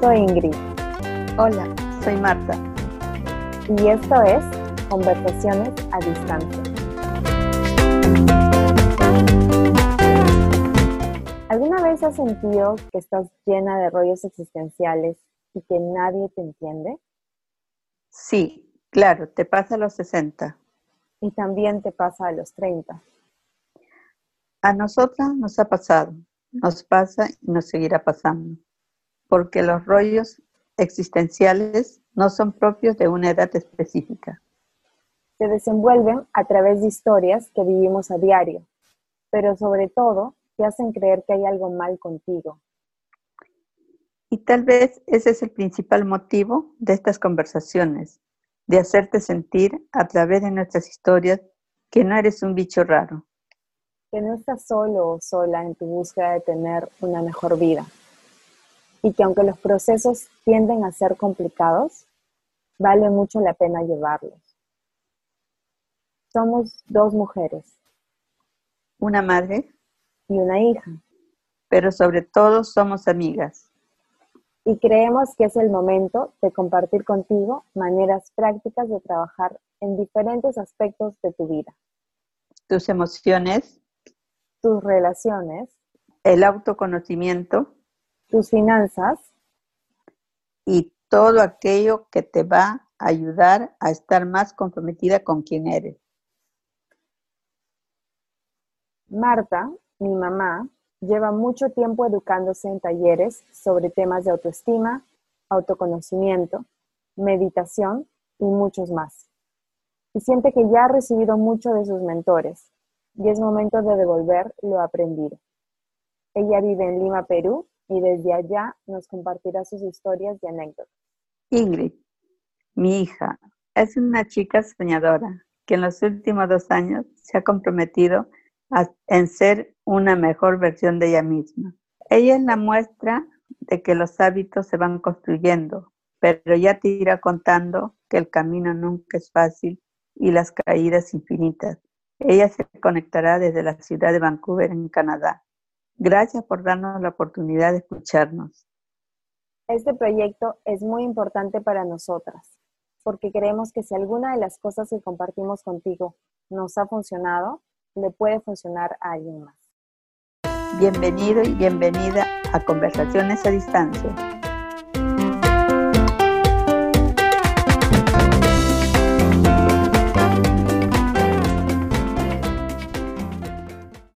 Soy Ingrid. Hola, soy Marta. Y esto es Conversaciones a Distancia. ¿Alguna vez has sentido que estás llena de rollos existenciales y que nadie te entiende? Sí, claro, te pasa a los 60. Y también te pasa a los 30. A nosotras nos ha pasado, nos pasa y nos seguirá pasando, porque los rollos existenciales no son propios de una edad específica. Se desenvuelven a través de historias que vivimos a diario, pero sobre todo te hacen creer que hay algo mal contigo. Y tal vez ese es el principal motivo de estas conversaciones, de hacerte sentir a través de nuestras historias que no eres un bicho raro. Que no estás solo o sola en tu búsqueda de tener una mejor vida. Y que aunque los procesos tienden a ser complicados, vale mucho la pena llevarlos. Somos dos mujeres. Una madre y una hija. Pero sobre todo somos amigas. Y creemos que es el momento de compartir contigo maneras prácticas de trabajar en diferentes aspectos de tu vida. Tus emociones. Tus relaciones. El autoconocimiento. Tus finanzas. Y todo aquello que te va a ayudar a estar más comprometida con quien eres. Marta mi mamá lleva mucho tiempo educándose en talleres sobre temas de autoestima, autoconocimiento, meditación y muchos más. Y siente que ya ha recibido mucho de sus mentores y es momento de devolver lo aprendido. Ella vive en Lima, Perú, y desde allá nos compartirá sus historias y anécdotas. Ingrid, mi hija, es una chica soñadora que en los últimos dos años se ha comprometido en ser una mejor versión de ella misma. Ella es la muestra de que los hábitos se van construyendo, pero ya te irá contando que el camino nunca es fácil y las caídas infinitas. Ella se conectará desde la ciudad de Vancouver, en Canadá. Gracias por darnos la oportunidad de escucharnos. Este proyecto es muy importante para nosotras, porque creemos que si alguna de las cosas que compartimos contigo nos ha funcionado, le puede funcionar a alguien más. Bienvenido y bienvenida a Conversaciones a Distancia